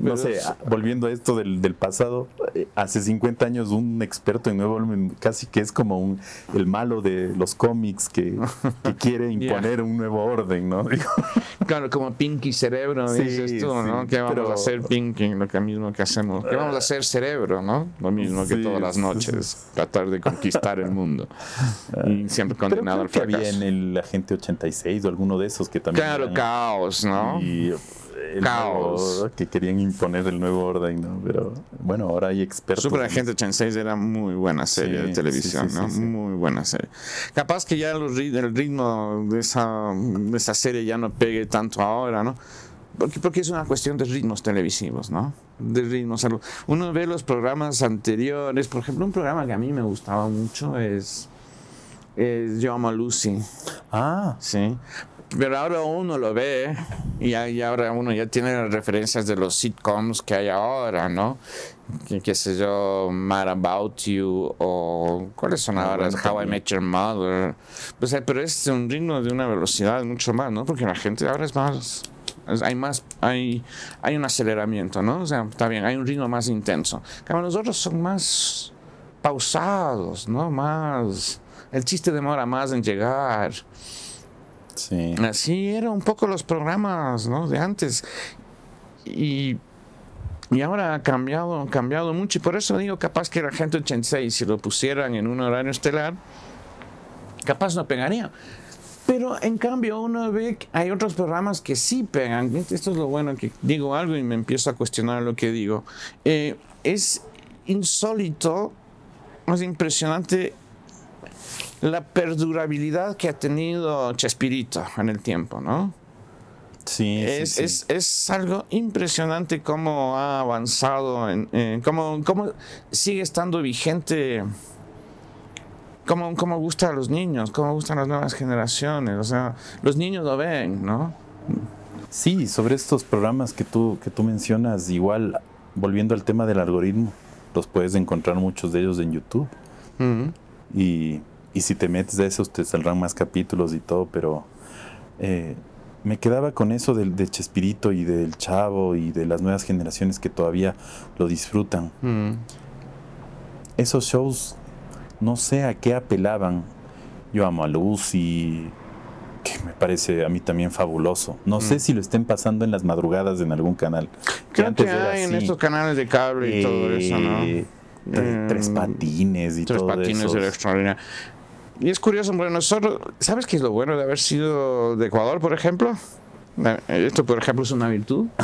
no sé, volviendo a esto del, del, pasado, eh, hace 50 años un experto en nuevo orden casi que es como un, el malo de los cómics que, quiere imponer un nuevo orden, ¿no? claro, como Pinky Cerebro, dices tú, ¿no? Que vamos a hacer Pinky, lo que mismo que hacemos. Que vamos a hacer Cerebro, ¿no? Lo mismo que todas las noches, tratar de conquistar el mundo. Y siempre condenado al fracaso. había en el Agente 86 o alguno de esos que también... Claro, caos, ¿no? Y caos. que querían imponer el nuevo orden, ¿no? Pero bueno, ahora hay expertos. Super Agente 86 era muy buena serie de televisión, ¿no? Muy buena serie. Capaz que ya el ritmo de esa, de esa serie ya no pegue tanto ahora, ¿no? Porque, porque es una cuestión de ritmos televisivos, ¿no? De ritmos. Uno ve los programas anteriores, por ejemplo, un programa que a mí me gustaba mucho es, es Yo amo a Lucy. Ah. Sí pero ahora uno lo ve y, ahora uno ya tiene las referencias de los sitcoms que hay ahora, ¿no? qué sé yo, Mad About You o cuáles son ah, ahora, How I Met Your Mother. Pues, eh, pero es un ritmo de una velocidad mucho más, ¿no? Porque la gente ahora es más hay más hay hay un aceleramiento no o sea está bien hay un ritmo más intenso como nosotros son más pausados no más el chiste demora más en llegar Así eran un poco los programas de antes. Y, y ahora ha cambiado, cambiado mucho. Y por eso digo, capaz que la gente 86, si lo pusieran en un horario estelar, capaz no pegaría. Pero en cambio uno ve que hay otros programas que sí pegan. Esto es lo bueno que digo algo y me empiezo a cuestionar lo que digo. Eh, es insólito, es impresionante la perdurabilidad que ha tenido Chespirito en el tiempo, ¿no? Sí, es, sí, Es, es, algo impresionante cómo ha avanzado, en, cómo, cómo, sigue estando vigente, cómo, cómo gusta a los niños, cómo gustan las nuevas generaciones, o sea, los niños lo ven, ¿no? Sí, sobre estos programas que tú, que tú mencionas, igual, volviendo al tema del algoritmo, los puedes encontrar muchos de ellos en YouTube. Y y si te metes a esos te saldrán más capítulos y todo, pero eh, me quedaba con eso del, de Chespirito y del Chavo y de las nuevas generaciones que todavía lo disfrutan. Mm. Esos shows, no sé a qué apelaban. Yo amo a Lucy, que me parece a mí también fabuloso. No sé mm. si lo estén pasando en las madrugadas en algún canal. Creo que, hay en estos canales de cable y todo eso, ¿no? Eh, tres, mm. patines y todo eso. Tres patines era extraordinario. Y es curioso, bueno, nosotros, ¿sabes qué es lo bueno de haber sido de Ecuador, por ejemplo? Esto, por ejemplo, es una virtud.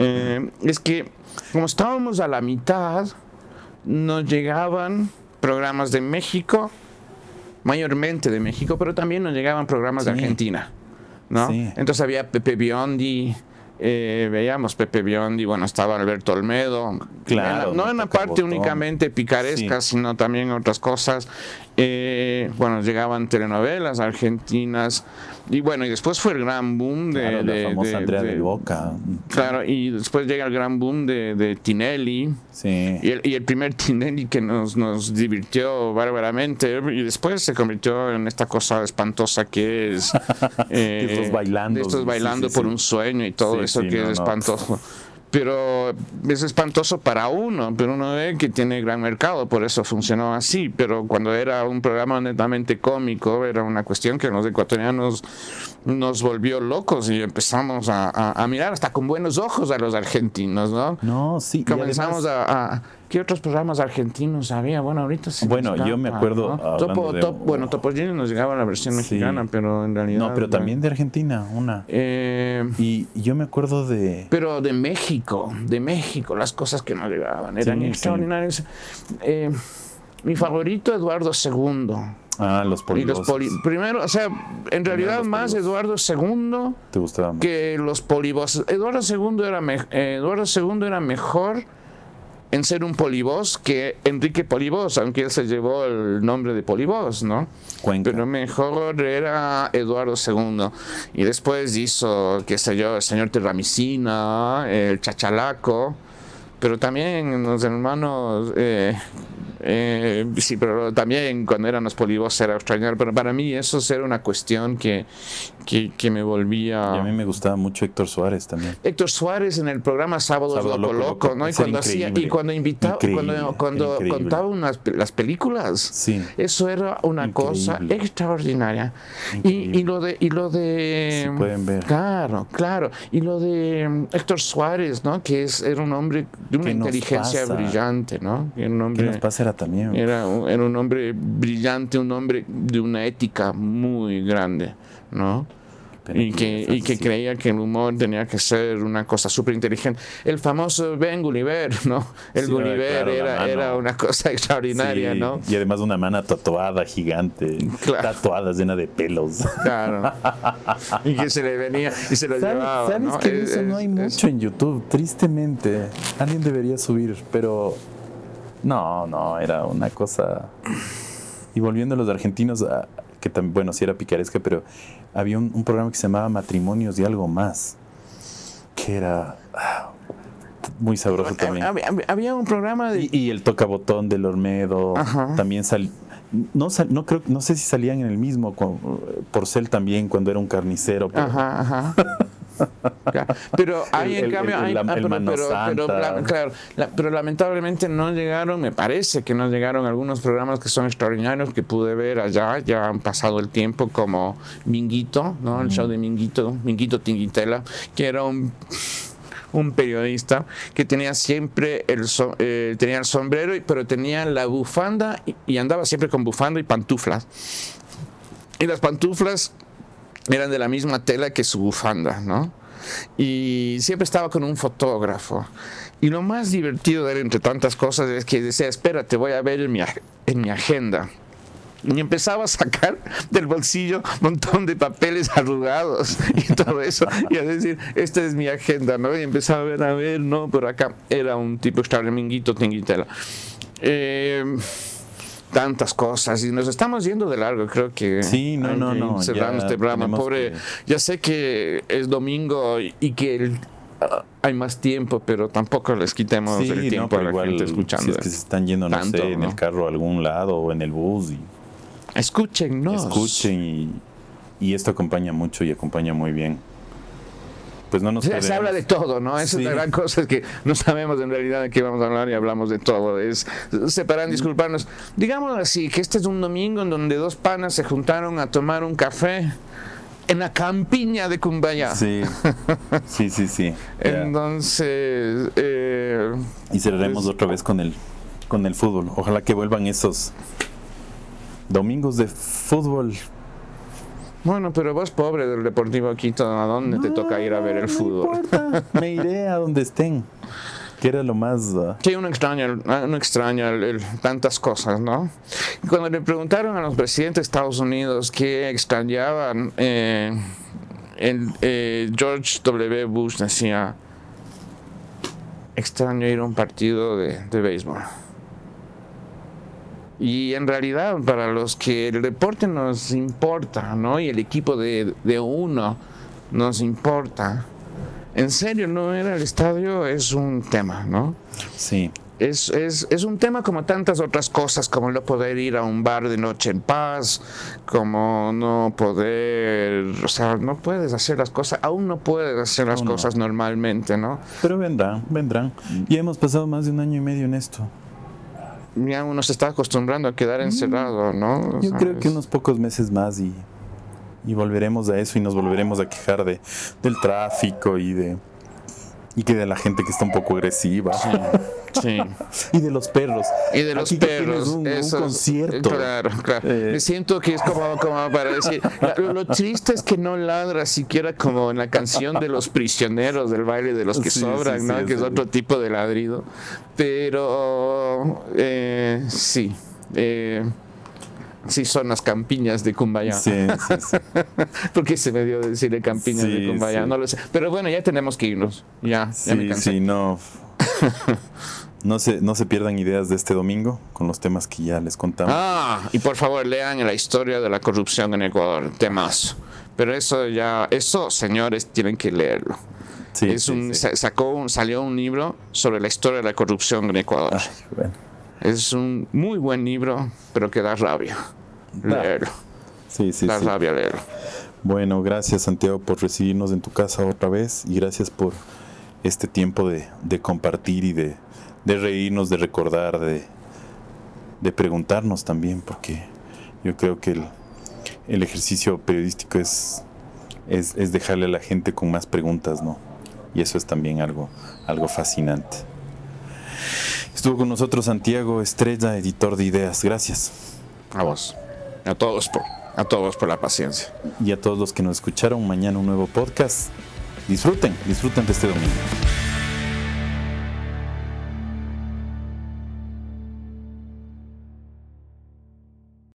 Eh, es que, como estábamos a la mitad, nos llegaban programas de México, mayormente de México, pero también nos llegaban programas de Argentina. ¿no? Entonces había Pepe Biondi, eh, veíamos Pepe Biondi, bueno, estaba Alberto Olmedo. Claro. no en la parte únicamente picaresca, sino también otras cosas. Eh, bueno, llegaban telenovelas argentinas. Y bueno, y después fue el gran boom de. Claro, la famosa Andrea de, Boca. Claro, y después llega el gran boom de, Tinelli. Sí. Y el, y el, primer Tinelli que nos, nos divirtió bárbaramente. Y después se convirtió en esta cosa espantosa que es. Eh, estos bailando. estos bailando por un sueño y todo eso que es espantoso pero es espantoso para uno, pero uno ve que tiene gran mercado, por eso funcionó así, pero cuando era un programa netamente cómico, era una cuestión que los ecuatorianos nos volvió locos y empezamos a, mirar hasta con buenos ojos a los argentinos, ¿no? No, sí. Comenzamos a, ¿Qué otros programas argentinos había? Bueno, ahorita sí. Bueno, yo me acuerdo. bueno, Topo nos llegaba la versión mexicana, pero en realidad. No, pero también de Argentina, una. Eh, y yo me acuerdo de. Pero de México, de México, las cosas que nos llegaban eran extraordinarias. Eh, mi favorito, Eduardo II. Ah, los polibos. primero, o sea, en realidad más Eduardo II ¿Te gustaba que los polibos. Eduardo II era, Eduardo II era mejor en ser un polibos que Enrique Polibos, aunque él se llevó el nombre de polibos, ¿no? Cuenca. Pero mejor era Eduardo II. Y después hizo, qué sé yo, el señor Terramicina, el Chachalaco, pero también los hermanos... Eh, eh, sí, pero también cuando eran los polibos era extrañar. Pero para mí eso era una cuestión que, que, que me volvía. Y a mí me gustaba mucho Héctor Suárez también. Héctor Suárez en el programa Sábados Sábado Loco Loco, Loco. ¿no? Y cuando hacía, y cuando invitaba, Increíble, cuando, cuando increíble. contaba unas, las películas. Sí. Eso era una cosa Increíble. extraordinaria. Y, y lo de, y lo de Sí, pueden ver. Claro, claro. Y lo de mm, Héctor Suárez, ¿no? Que es, era un hombre de una ¿Qué inteligencia pasa? brillante, ¿no? Era un ¿Qué hombre. nos pasa era también? Era era un hombre brillante, un hombre de una ética muy grande, ¿no? Y que, y que creía que el humor tenía que ser una cosa súper inteligente. El famoso Ben Gulliver, ¿no? El Sí, Gulliver claro, era, mano. era una cosa extraordinaria, Sí, ¿no? Y además una mana tatuada gigante, Claro. tatuada llena de pelos. Claro. y que se le venía y se lo ¿Sabes, llevaba. sabes ¿no? que de Es- eso no hay es- mucho en YouTube? Tristemente. Alguien debería subir, pero no, no, era una cosa. Y volviendo a los argentinos, a- que también, bueno, sí era picaresca, pero había un, un programa que se llamaba Matrimonios y algo más, que era ah, muy sabroso también. Había, un programa de. Y, y el toca botón del Olmedo Ajá. también sal, no sal- no creo no sé si salían en el mismo Porcel también cuando era un carnicero pero- Ajá, ajá. Pero hay El- en el- cambio, el- hay- ah, pero, pero- pero, Santa. la- claro, la- pero lamentablemente no llegaron, me parece que no llegaron algunos programas que son extraordinarios que pude ver allá, ya han pasado el tiempo, como Minguito, ¿no? El show de Minguito, Minguito Tinguitela, que era un un periodista que tenía siempre el, so- eh, tenía el sombrero, pero tenía la bufanda y, y andaba siempre con bufanda y pantuflas. Y las pantuflas eran de la misma tela que su bufanda, ¿no? Y siempre estaba con un fotógrafo. Y lo más divertido de él, entre tantas cosas, es que decía, espérate, voy a ver en mi, en mi agenda. Y empezaba a sacar del bolsillo un montón de papeles arrugados y todo eso. Y a decir, esta es mi agenda, ¿no? Y empezaba a ver, a ver, no, pero acá era un tipo extraordinario, minguito, tinguitela. Eh, tantas cosas y nos estamos yendo de largo creo que Sí, no, no, no, este programa. pobre que- ya sé que es domingo y, y que el- ah, hay más tiempo pero tampoco les quitemos Sí, el no, tiempo pero a la igual gente escuchando si es que se están yendo no sé en ¿no? el carro a algún lado o en el bus y escúchennos escuchen y, y esto acompaña mucho y acompaña muy bien pues no nos Se, se habla de todo, ¿no? Esa Sí. es la gran cosa, es que no sabemos en realidad de qué vamos a hablar y hablamos de todo. Es separar, disculparnos. Digamos así, que este es un domingo en donde dos panas se juntaron a tomar un café en la campiña de Cumbaya. sí sí sí sí. Entonces, eh, y cerraremos pues- otra vez con el con el fútbol ojalá que vuelvan esos domingos de fútbol bueno, pero vos pobre del Deportivo Quito, ¿a dónde te toca ir a ver el No fútbol? importa, me iré a donde estén que era lo más ah, Sí, uno extraña, uno extraña el- el- tantas cosas, ¿no? Cuando le preguntaron a los presidentes de Estados Unidos qué extrañaban, eh, el, eh, George W. Bush decía, extraño ir a un partido de, de béisbol. Y en realidad, para los que el deporte nos importa, ¿no? Y el equipo de, de uno nos importa. En serio, no era el estadio, es un tema, ¿no? sí Es, es, es un tema como tantas otras cosas, como no poder ir a un bar de noche en paz, como no poder, o sea, no puedes hacer las cosas, aún no puedes hacer las no. cosas normalmente, ¿no? pero vendrán vendrán y hemos pasado más de un año y medio en esto Ya uno se está acostumbrando a quedar encerrado, ¿no? O Mm. Yo sea, creo que unos pocos meses más y, y volveremos a eso y nos volveremos a quejar de, del tráfico y de y que de la gente que está un poco agresiva Sí. y de los perros. Y de los Aquí perros. un, un esos- concierto. Claro, claro. Eh. Me siento que es como, como para decir. Lo, lo triste es que no ladra siquiera como en la canción de los prisioneros del baile de los que Sí, sobran, sí, ¿no? sí, que es otro tipo de ladrido. Pero eh, sí. Eh, sí, son las campiñas de Cumbaya. Sí, sí, sí. ¿Por qué se me dio decirle campiñas de Cumbaya? sí. No lo sé. Pero bueno, ya tenemos que irnos. Ya, ya me Sí, cansé. sí, no. No se, no se pierdan ideas de este domingo con los temas que ya les contamos. Ah, y por favor lean la historia de la corrupción en Ecuador, temas. Pero eso ya, eso señores tienen que leerlo. Sí, es sí, un, sí. sa- sacó un- salió un libro sobre la historia de la corrupción en Ecuador. Ay, bueno. Es un muy buen libro, pero que da rabia leerlo. Sí, sí, da rabia leerlo. Bueno, gracias Santiago por recibirnos en tu casa otra vez y gracias por este tiempo de, de compartir y de, de reírnos, de recordar, de, de preguntarnos también, porque yo creo que el, el ejercicio periodístico es, es, es dejarle a la gente con más preguntas, ¿no? Y eso es también algo, algo fascinante. Estuvo con nosotros Santiago Estrella, editor de ideas. Gracias. A vos. A todos por, a todos por la paciencia. Y a todos los que nos escucharon, mañana un nuevo podcast. Disfruten, disfruten de este domingo.